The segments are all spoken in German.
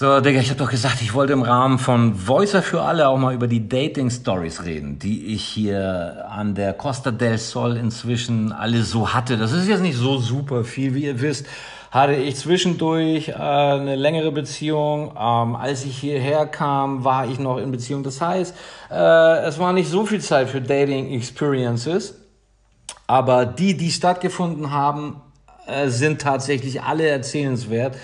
So, Digga, ich habe doch gesagt, ich wollte im Rahmen von Voicer für alle auch mal über die Dating-Stories reden, die ich hier an der Costa del Sol inzwischen alle so hatte. Das ist jetzt nicht so super viel, wie ihr wisst. Hatte ich zwischendurch äh, eine längere Beziehung. Ähm, als ich hierher kam, war ich noch in Beziehung. Das heißt, äh, es war nicht so viel Zeit für Dating-Experiences. Aber die, die stattgefunden haben, äh, sind tatsächlich alle erzählenswert.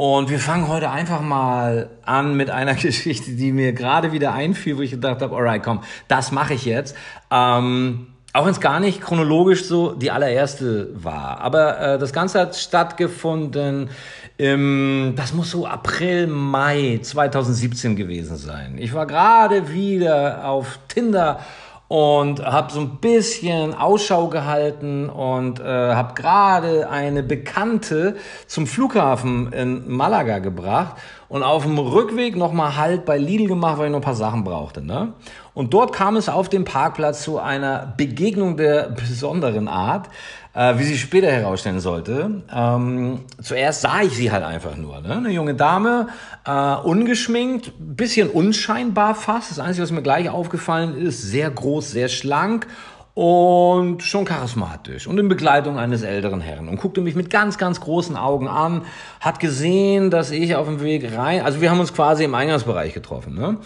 Und wir fangen heute einfach mal an mit einer Geschichte, die mir gerade wieder einfiel, wo ich gedacht habe, alright, komm, das mache ich jetzt. Ähm, auch wenn es gar nicht chronologisch so die allererste war. Aber äh, das Ganze hat stattgefunden im, das muss so April, Mai 2017 gewesen sein. Ich war gerade wieder auf Tinder und habe so ein bisschen Ausschau gehalten und äh, habe gerade eine Bekannte zum Flughafen in Malaga gebracht und auf dem Rückweg nochmal Halt bei Lidl gemacht, weil ich noch ein paar Sachen brauchte. Ne? Und dort kam es auf dem Parkplatz zu einer Begegnung der besonderen Art äh, wie sie später herausstellen sollte. Ähm, zuerst sah ich sie halt einfach nur. Ne? Eine junge Dame, äh, ungeschminkt, bisschen unscheinbar fast. Das Einzige, was mir gleich aufgefallen ist, sehr groß, sehr schlank und schon charismatisch und in Begleitung eines älteren Herrn und guckte mich mit ganz, ganz großen Augen an, hat gesehen, dass ich auf dem Weg rein, also wir haben uns quasi im Eingangsbereich getroffen, ne?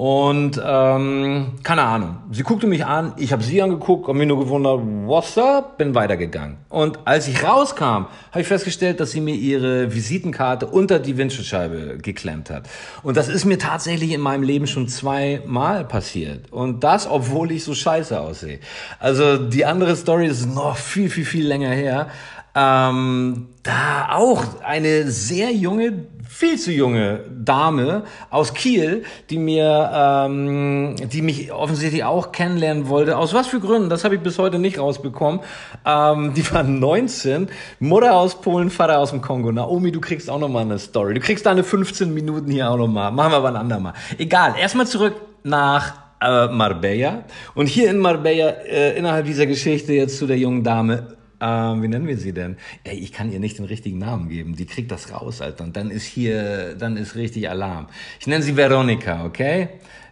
Und ähm, keine Ahnung, sie guckte mich an, ich habe sie angeguckt, habe mich nur gewundert, what's up, bin weitergegangen. Und als ich rauskam, habe ich festgestellt, dass sie mir ihre Visitenkarte unter die Windschutzscheibe geklemmt hat. Und das ist mir tatsächlich in meinem Leben schon zweimal passiert. Und das, obwohl ich so scheiße aussehe. Also die andere Story ist noch viel, viel, viel länger her. Ähm, da auch eine sehr junge, viel zu junge Dame aus Kiel, die mir, ähm, die mich offensichtlich auch kennenlernen wollte. Aus was für Gründen? Das habe ich bis heute nicht rausbekommen. Ähm, die war 19, Mutter aus Polen, Vater aus dem Kongo. Naomi, du kriegst auch noch mal eine Story. Du kriegst deine 15 Minuten hier auch noch mal. Machen wir aber ein andermal. Egal. Erstmal zurück nach äh, Marbella. Und hier in Marbella, äh, innerhalb dieser Geschichte jetzt zu der jungen Dame, ähm, wie nennen wir sie denn? Ey, ich kann ihr nicht den richtigen Namen geben. Die kriegt das raus, Alter. Und dann ist hier, dann ist richtig Alarm. Ich nenne sie Veronika, okay?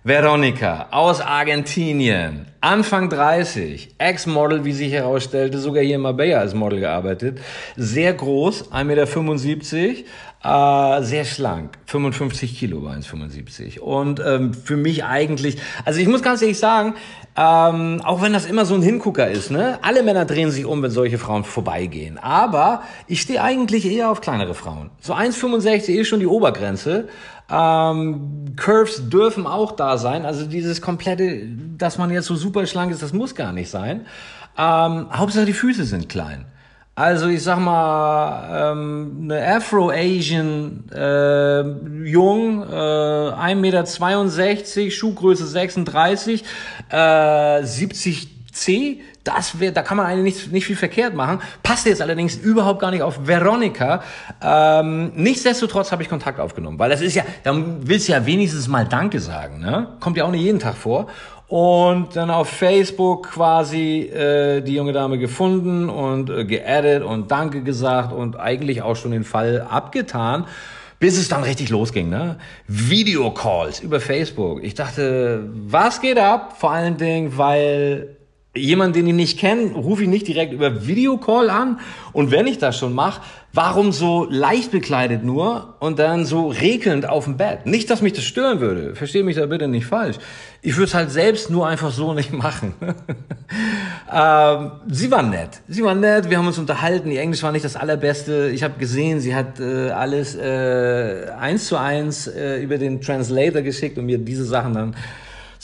Veronika aus Argentinien, Anfang 30, Ex-Model, wie sich herausstellte, sogar hier in Marbella als Model gearbeitet. Sehr groß, 1,75 Meter, äh, sehr schlank, 55 Kilo war 1,75. Und ähm, für mich eigentlich, also ich muss ganz ehrlich sagen, ähm, auch wenn das immer so ein Hingucker ist, ne? Alle Männer drehen sich um, wenn solche Frauen vorbeigehen. Aber ich stehe eigentlich eher auf kleinere Frauen. So 1,65 ist schon die Obergrenze. Ähm, Curves dürfen auch da sein. Also dieses komplette, dass man jetzt so super schlank ist, das muss gar nicht sein. Ähm, Hauptsache die Füße sind klein. Also ich sag mal, ähm, eine Afro-Asian, äh, jung, äh, 1,62 Meter, Schuhgröße 36, äh, 70 C, das wär, da kann man eigentlich nicht, nicht viel verkehrt machen. Passt jetzt allerdings überhaupt gar nicht auf Veronika. Ähm, nichtsdestotrotz habe ich Kontakt aufgenommen, weil das ist ja, dann willst du ja wenigstens mal Danke sagen, ne? Kommt ja auch nicht jeden Tag vor und dann auf Facebook quasi äh, die junge Dame gefunden und äh, geaddet und Danke gesagt und eigentlich auch schon den Fall abgetan, bis es dann richtig losging, ne? Videocalls über Facebook. Ich dachte, was geht ab? Vor allen Dingen, weil jemand, den ich nicht kenne, rufe ich nicht direkt über Videocall an. Und wenn ich das schon mache, warum so leicht bekleidet nur und dann so regelnd auf dem Bett? Nicht, dass mich das stören würde. Verstehe mich da bitte nicht falsch. Ich würde es halt selbst nur einfach so nicht machen. ähm, sie war nett. Sie war nett. Wir haben uns unterhalten. Ihr Englisch war nicht das allerbeste. Ich habe gesehen, sie hat äh, alles äh, eins zu eins äh, über den Translator geschickt und mir diese Sachen dann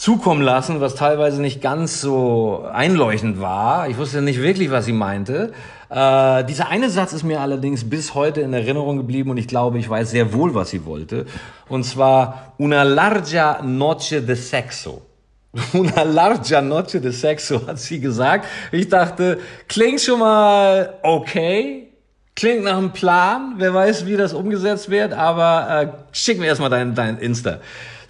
zukommen lassen, was teilweise nicht ganz so einleuchtend war. Ich wusste nicht wirklich, was sie meinte. Äh, dieser eine Satz ist mir allerdings bis heute in Erinnerung geblieben und ich glaube, ich weiß sehr wohl, was sie wollte. Und zwar una larga noche de sexo. Una larga noche de sexo hat sie gesagt. Ich dachte, klingt schon mal okay. Klingt nach einem Plan. Wer weiß, wie das umgesetzt wird. Aber äh, schick mir erstmal dein, dein Insta.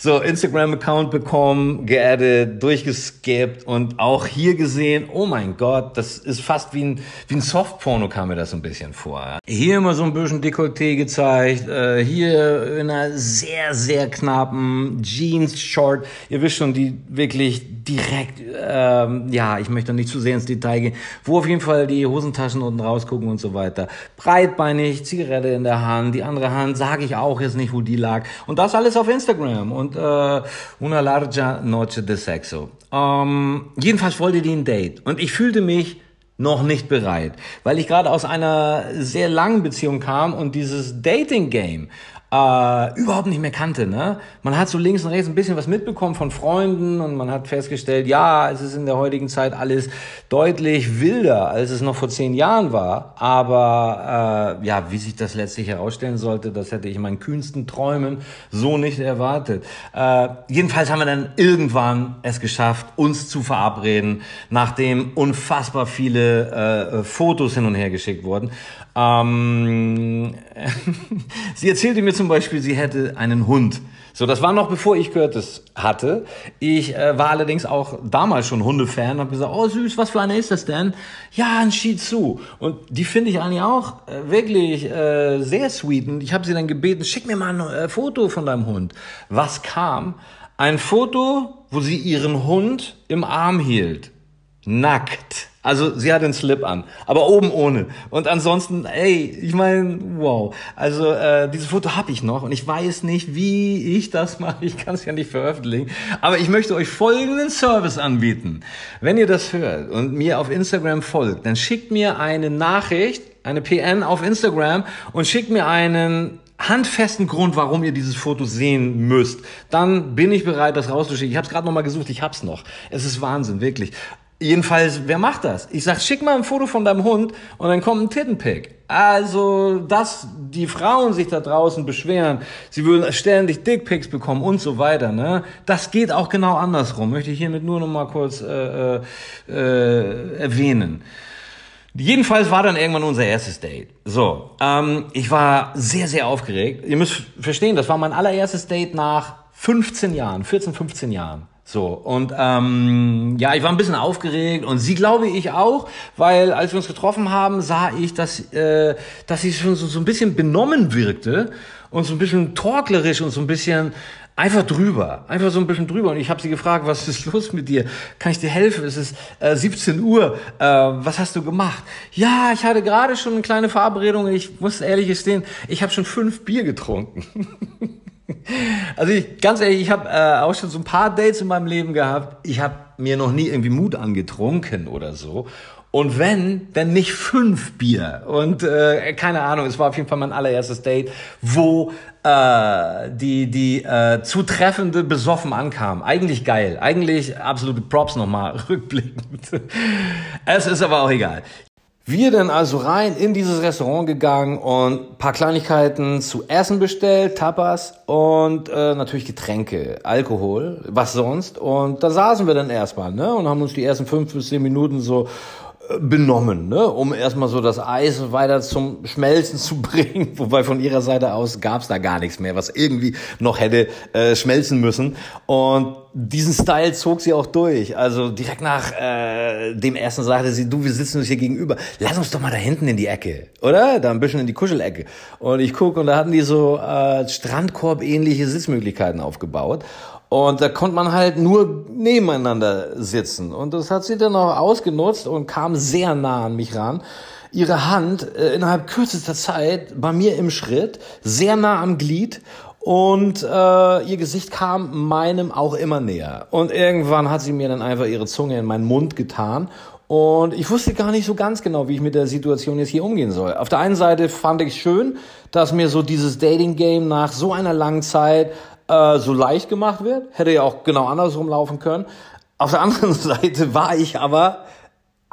So, Instagram-Account bekommen, geaddet, durchgeskippt und auch hier gesehen, oh mein Gott, das ist fast wie ein, wie ein Softporno kam mir das so ein bisschen vor. Hier immer so ein bisschen Dekolleté gezeigt, äh, hier in einer sehr, sehr knappen Jeans-Short. Ihr wisst schon, die wirklich direkt, ähm, ja, ich möchte nicht zu sehr ins Detail gehen, wo auf jeden Fall die Hosentaschen unten rausgucken und so weiter. Breitbeinig, Zigarette in der Hand, die andere Hand, sage ich auch jetzt nicht, wo die lag. Und das alles auf Instagram. Und äh, Una Larga Noche de Sexo. Ähm, jedenfalls wollte die ein Date und ich fühlte mich noch nicht bereit, weil ich gerade aus einer sehr langen Beziehung kam und dieses Dating-Game äh, überhaupt nicht mehr kannte. Ne? Man hat so links und rechts ein bisschen was mitbekommen von Freunden und man hat festgestellt, ja, es ist in der heutigen Zeit alles deutlich wilder, als es noch vor zehn Jahren war. Aber äh, ja, wie sich das letztlich herausstellen sollte, das hätte ich in meinen kühnsten Träumen so nicht erwartet. Äh, jedenfalls haben wir dann irgendwann es geschafft, uns zu verabreden, nachdem unfassbar viele äh, Fotos hin und her geschickt wurden. Ähm, sie erzählte mir zum Beispiel, sie hätte einen Hund. So, das war noch bevor ich Curtis hatte. Ich äh, war allerdings auch damals schon Hundefan und habe gesagt, oh süß, was für eine ist das denn? Ja, ein Shih Tzu. Und die finde ich eigentlich auch äh, wirklich äh, sehr sweet. Und ich habe sie dann gebeten, schick mir mal ein äh, Foto von deinem Hund. Was kam? Ein Foto, wo sie ihren Hund im Arm hielt. Nackt. Also sie hat den Slip an, aber oben ohne. Und ansonsten, ey, ich meine, wow. Also äh, dieses Foto habe ich noch und ich weiß nicht, wie ich das mache. Ich kann es ja nicht veröffentlichen. Aber ich möchte euch folgenden Service anbieten. Wenn ihr das hört und mir auf Instagram folgt, dann schickt mir eine Nachricht, eine PN auf Instagram und schickt mir einen handfesten Grund, warum ihr dieses Foto sehen müsst, dann bin ich bereit, das rauszuschicken. Ich habe es gerade noch mal gesucht, ich hab's noch. Es ist Wahnsinn, wirklich. Jedenfalls, wer macht das? Ich sag, schick mal ein Foto von deinem Hund und dann kommt ein Tittenpick. Also, dass die Frauen sich da draußen beschweren, sie würden ständig Dickpics bekommen und so weiter, ne? Das geht auch genau andersrum. Möchte ich hiermit nur noch mal kurz äh, äh, erwähnen. Jedenfalls war dann irgendwann unser erstes Date. So, ähm, ich war sehr, sehr aufgeregt. Ihr müsst verstehen, das war mein allererstes Date nach 15 Jahren, 14, 15 Jahren. So, und ähm, ja, ich war ein bisschen aufgeregt und sie glaube ich auch, weil als wir uns getroffen haben, sah ich, dass, äh, dass sie schon so, so ein bisschen benommen wirkte und so ein bisschen torklerisch und so ein bisschen einfach drüber, einfach so ein bisschen drüber. Und ich habe sie gefragt, was ist los mit dir? Kann ich dir helfen? Es ist äh, 17 Uhr. Äh, was hast du gemacht? Ja, ich hatte gerade schon eine kleine Verabredung. Ich muss ehrlich gestehen, ich habe schon fünf Bier getrunken. Also ich, ganz ehrlich, ich habe äh, auch schon so ein paar Dates in meinem Leben gehabt. Ich habe mir noch nie irgendwie Mut angetrunken oder so. Und wenn, dann nicht fünf Bier. Und äh, keine Ahnung, es war auf jeden Fall mein allererstes Date, wo äh, die, die äh, zutreffende besoffen ankam. Eigentlich geil. Eigentlich absolute Props nochmal rückblickend. es ist aber auch egal. Wir dann also rein in dieses Restaurant gegangen und paar Kleinigkeiten zu essen bestellt, Tapas und äh, natürlich Getränke, Alkohol, was sonst. Und da saßen wir dann erstmal, ne, und haben uns die ersten fünf bis zehn Minuten so benommen, ne? um erstmal so das Eis weiter zum Schmelzen zu bringen. Wobei von ihrer Seite aus gab's da gar nichts mehr, was irgendwie noch hätte äh, schmelzen müssen. Und diesen Style zog sie auch durch. Also direkt nach äh, dem ersten sagte sie, du, wir sitzen uns hier gegenüber. Lass uns doch mal da hinten in die Ecke, oder? Da ein bisschen in die Kuschelecke. Und ich guck und da hatten die so äh, Strandkorb-ähnliche Sitzmöglichkeiten aufgebaut. Und da konnte man halt nur nebeneinander sitzen. Und das hat sie dann auch ausgenutzt und kam sehr nah an mich ran. Ihre Hand äh, innerhalb kürzester Zeit bei mir im Schritt, sehr nah am Glied und äh, ihr Gesicht kam meinem auch immer näher. Und irgendwann hat sie mir dann einfach ihre Zunge in meinen Mund getan und ich wusste gar nicht so ganz genau, wie ich mit der Situation jetzt hier umgehen soll. Auf der einen Seite fand ich schön, dass mir so dieses Dating-Game nach so einer langen Zeit äh, so leicht gemacht wird. Hätte ja auch genau andersrum laufen können. Auf der anderen Seite war ich aber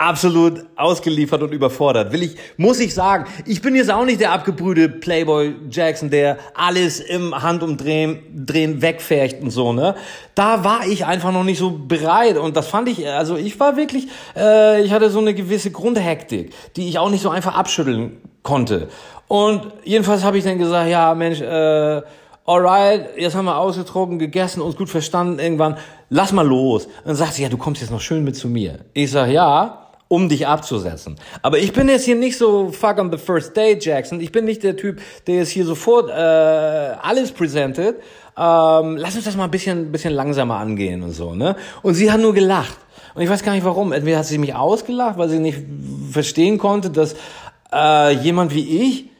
absolut ausgeliefert und überfordert. Will ich, muss ich sagen, ich bin jetzt auch nicht der abgebrühte Playboy Jackson, der alles im Handumdrehen drehen wegfärcht und so, ne? Da war ich einfach noch nicht so bereit und das fand ich, also ich war wirklich, äh, ich hatte so eine gewisse Grundhektik, die ich auch nicht so einfach abschütteln konnte. Und jedenfalls habe ich dann gesagt, ja Mensch, äh, alright, jetzt haben wir ausgetrunken, gegessen, uns gut verstanden irgendwann, lass mal los. Und dann sagt sie, ja, du kommst jetzt noch schön mit zu mir. Ich sag, ja, um dich abzusetzen. Aber ich bin jetzt hier nicht so fuck on the first day, Jackson. Ich bin nicht der Typ, der jetzt hier sofort äh, alles präsentiert. Ähm, lass uns das mal ein bisschen, bisschen langsamer angehen und so, ne? Und sie hat nur gelacht. Und ich weiß gar nicht warum. Entweder hat sie mich ausgelacht, weil sie nicht verstehen konnte, dass äh, jemand wie ich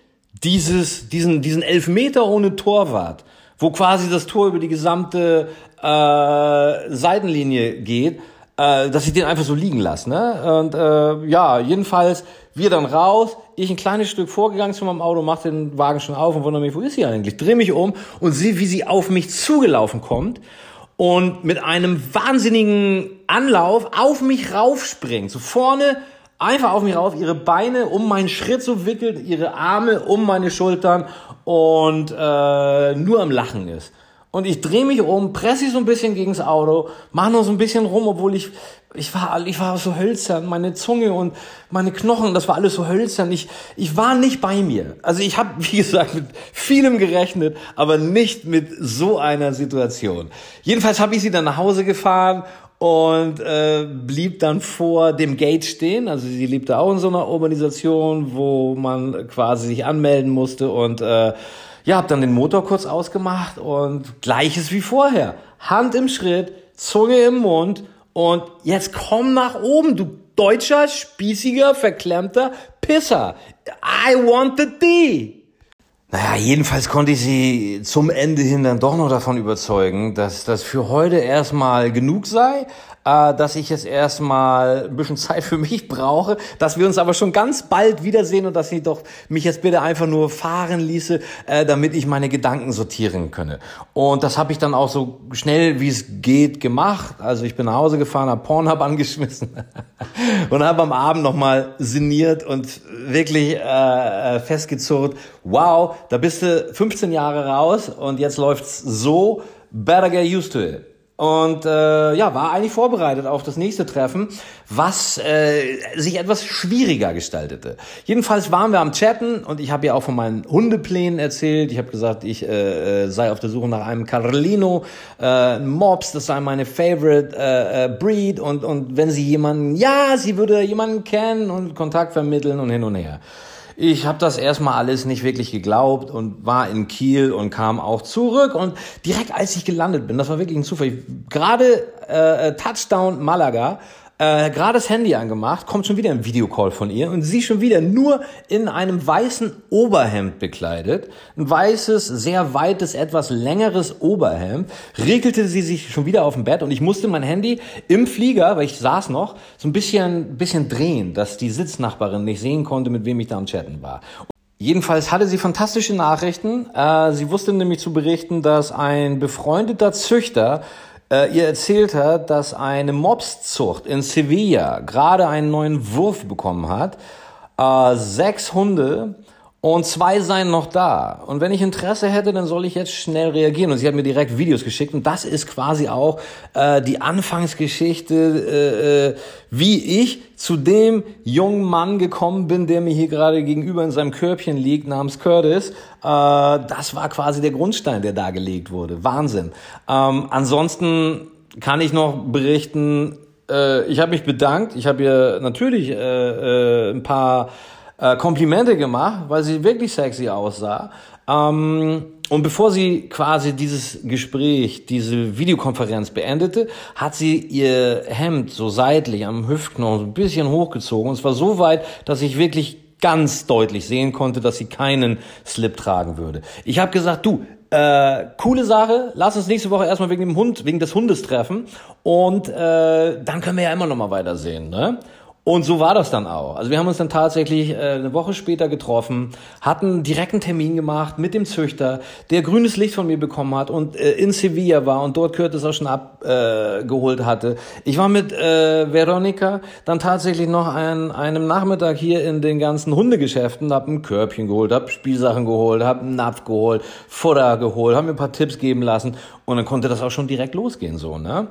dieses, diesen, diesen Elfmeter ohne Torwart, wo quasi das Tor über die gesamte äh, Seitenlinie geht, äh, dass ich den einfach so liegen lasse. Ne? Und äh, ja, jedenfalls wir dann raus, ich ein kleines Stück vorgegangen zu meinem Auto, mach den Wagen schon auf und wundere mich, wo ist sie eigentlich? Dreh mich um und sehe, wie sie auf mich zugelaufen kommt und mit einem wahnsinnigen Anlauf auf mich raufspringt. So vorne einfach auf mich rauf, ihre Beine um meinen Schritt so wickelt, ihre Arme um meine Schultern und äh, nur am Lachen ist. Und ich drehe mich um, presse sie so ein bisschen gegen das Auto, mache noch so ein bisschen rum, obwohl ich, ich war, ich war so hölzern, meine Zunge und meine Knochen, das war alles so hölzern. Ich, ich war nicht bei mir. Also ich habe, wie gesagt, mit vielem gerechnet, aber nicht mit so einer Situation. Jedenfalls habe ich sie dann nach Hause gefahren und äh, blieb dann vor dem Gate stehen. Also sie lebte auch in so einer Organisation, wo man quasi sich anmelden musste und äh, ja, hab dann den Motor kurz ausgemacht und gleiches wie vorher. Hand im Schritt, Zunge im Mund und jetzt komm nach oben, du deutscher, spießiger, verklemmter Pisser. I want the D. Naja, jedenfalls konnte ich sie zum Ende hin dann doch noch davon überzeugen, dass das für heute erstmal genug sei, äh, dass ich jetzt erstmal ein bisschen Zeit für mich brauche, dass wir uns aber schon ganz bald wiedersehen und dass sie doch mich jetzt bitte einfach nur fahren ließe, äh, damit ich meine Gedanken sortieren könne. Und das habe ich dann auch so schnell wie es geht gemacht. Also ich bin nach Hause gefahren, habe Pornhub angeschmissen und habe am Abend nochmal sinniert und wirklich äh, äh, festgezurrt, wow, da bist du 15 Jahre raus und jetzt läuft's so, better get used to it und äh, ja, war eigentlich vorbereitet auf das nächste Treffen, was äh, sich etwas schwieriger gestaltete. Jedenfalls waren wir am Chatten und ich habe ja auch von meinen Hundeplänen erzählt. Ich habe gesagt, ich äh, äh, sei auf der Suche nach einem Carlino, äh, Mops, das sei meine Favorite äh, äh, Breed und und wenn sie jemanden, ja, sie würde jemanden kennen und Kontakt vermitteln und hin und her. Ich habe das erstmal alles nicht wirklich geglaubt und war in Kiel und kam auch zurück und direkt als ich gelandet bin, das war wirklich ein Zufall, gerade äh, Touchdown Malaga äh, gerade das Handy angemacht, kommt schon wieder ein Videocall von ihr und sie schon wieder nur in einem weißen Oberhemd bekleidet. Ein weißes, sehr weites, etwas längeres Oberhemd. Regelte sie sich schon wieder auf dem Bett und ich musste mein Handy im Flieger, weil ich saß noch, so ein bisschen, bisschen drehen, dass die Sitznachbarin nicht sehen konnte, mit wem ich da am Chatten war. Jedenfalls hatte sie fantastische Nachrichten. Äh, sie wusste nämlich zu berichten, dass ein befreundeter Züchter äh, ihr erzählt hat, dass eine Mobszucht in Sevilla gerade einen neuen Wurf bekommen hat. Äh, sechs Hunde und zwei seien noch da. Und wenn ich Interesse hätte, dann soll ich jetzt schnell reagieren. Und sie hat mir direkt Videos geschickt. Und das ist quasi auch äh, die Anfangsgeschichte, äh, äh, wie ich zu dem jungen Mann gekommen bin, der mir hier gerade gegenüber in seinem Körbchen liegt, namens Curtis. Äh, das war quasi der Grundstein, der da gelegt wurde. Wahnsinn. Ähm, ansonsten kann ich noch berichten, äh, ich habe mich bedankt. Ich habe ihr natürlich äh, äh, ein paar äh, Komplimente gemacht, weil sie wirklich sexy aussah. Ähm, und bevor sie quasi dieses Gespräch, diese Videokonferenz beendete, hat sie ihr Hemd so seitlich am Hüftknochen so ein bisschen hochgezogen. Und zwar so weit, dass ich wirklich ganz deutlich sehen konnte, dass sie keinen Slip tragen würde. Ich habe gesagt, du, äh, coole Sache, lass uns nächste Woche erstmal wegen dem Hund, wegen des Hundes treffen und äh, dann können wir ja immer noch mal weitersehen. Ne? Und so war das dann auch. Also wir haben uns dann tatsächlich äh, eine Woche später getroffen, hatten direkt einen Termin gemacht mit dem Züchter, der grünes Licht von mir bekommen hat und äh, in Sevilla war und dort Curtis auch schon abgeholt äh, hatte. Ich war mit äh, Veronika dann tatsächlich noch an einem Nachmittag hier in den ganzen Hundegeschäften, hab ein Körbchen geholt, hab Spielsachen geholt, hab einen Napf geholt, Futter geholt, haben mir ein paar Tipps geben lassen und dann konnte das auch schon direkt losgehen so, ne?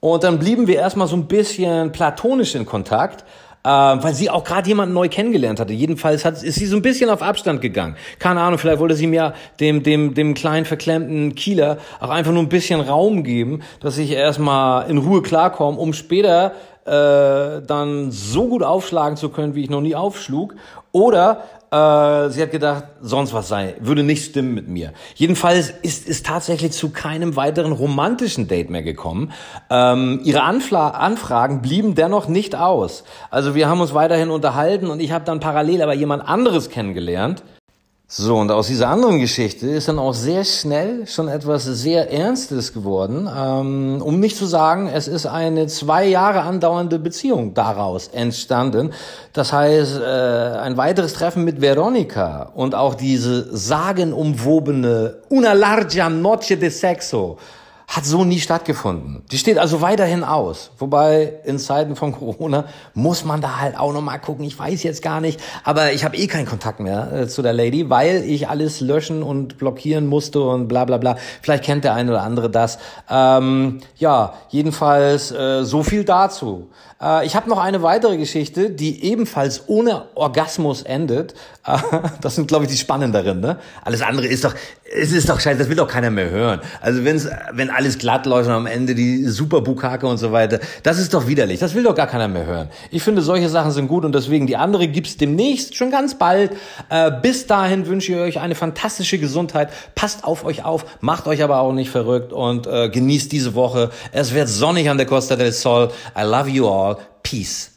Und dann blieben wir erstmal so ein bisschen platonisch in Kontakt. äh, weil sie auch gerade jemanden neu kennengelernt hatte. Jedenfalls hat, ist sie so ein bisschen auf Abstand gegangen. Keine Ahnung, vielleicht wollte sie mir dem, dem, dem kleinen verklemmten Kieler auch einfach nur ein bisschen Raum geben, dass ich erstmal in Ruhe klarkomme, um später äh, dann so gut aufschlagen zu können, wie ich noch nie aufschlug. Oder äh, sie hat gedacht, sonst was sei, würde nicht stimmen mit mir. Jedenfalls ist es tatsächlich zu keinem weiteren romantischen Date mehr gekommen. Ähm, ihre Anfla Anfragen blieben dennoch nicht aus. Also wir haben uns weiterhin unterhalten und ich habe dann parallel aber jemand anderes kennengelernt, so, und aus dieser anderen Geschichte ist dann auch sehr schnell schon etwas sehr Ernstes geworden. Ähm, um nicht zu sagen, es ist eine zwei Jahre andauernde Beziehung daraus entstanden. Das heißt, äh, ein weiteres Treffen mit Veronica und auch diese sagenumwobene Una larga noche de sexo hat so nie stattgefunden. Die steht also weiterhin aus. Wobei in Zeiten von Corona muss man da halt auch noch mal gucken. Ich weiß jetzt gar nicht, aber ich habe eh keinen Kontakt mehr äh, zu der Lady, weil ich alles löschen und blockieren musste und bla bla bla. Vielleicht kennt der eine oder andere das. Ähm, ja, jedenfalls äh, so viel dazu. Äh, ich habe noch eine weitere Geschichte, die ebenfalls ohne Orgasmus endet. Äh, das sind, glaube ich, die spannenderen. Ne? Alles andere ist doch, es ist doch scheiße, das will doch keiner mehr hören. Also wenn's, wenn alles glatt läuft und am Ende die super Bukake und so weiter, das ist doch widerlich. Das will doch gar keiner mehr hören. Ich finde, solche Sachen sind gut und deswegen die andere gibt's demnächst, schon ganz bald. Äh, bis dahin wünsche ich euch eine fantastische Gesundheit. Passt auf euch auf, macht euch aber auch nicht verrückt und äh, genießt diese Woche. Es wird sonnig an der Costa del Sol. I love you all. Peace.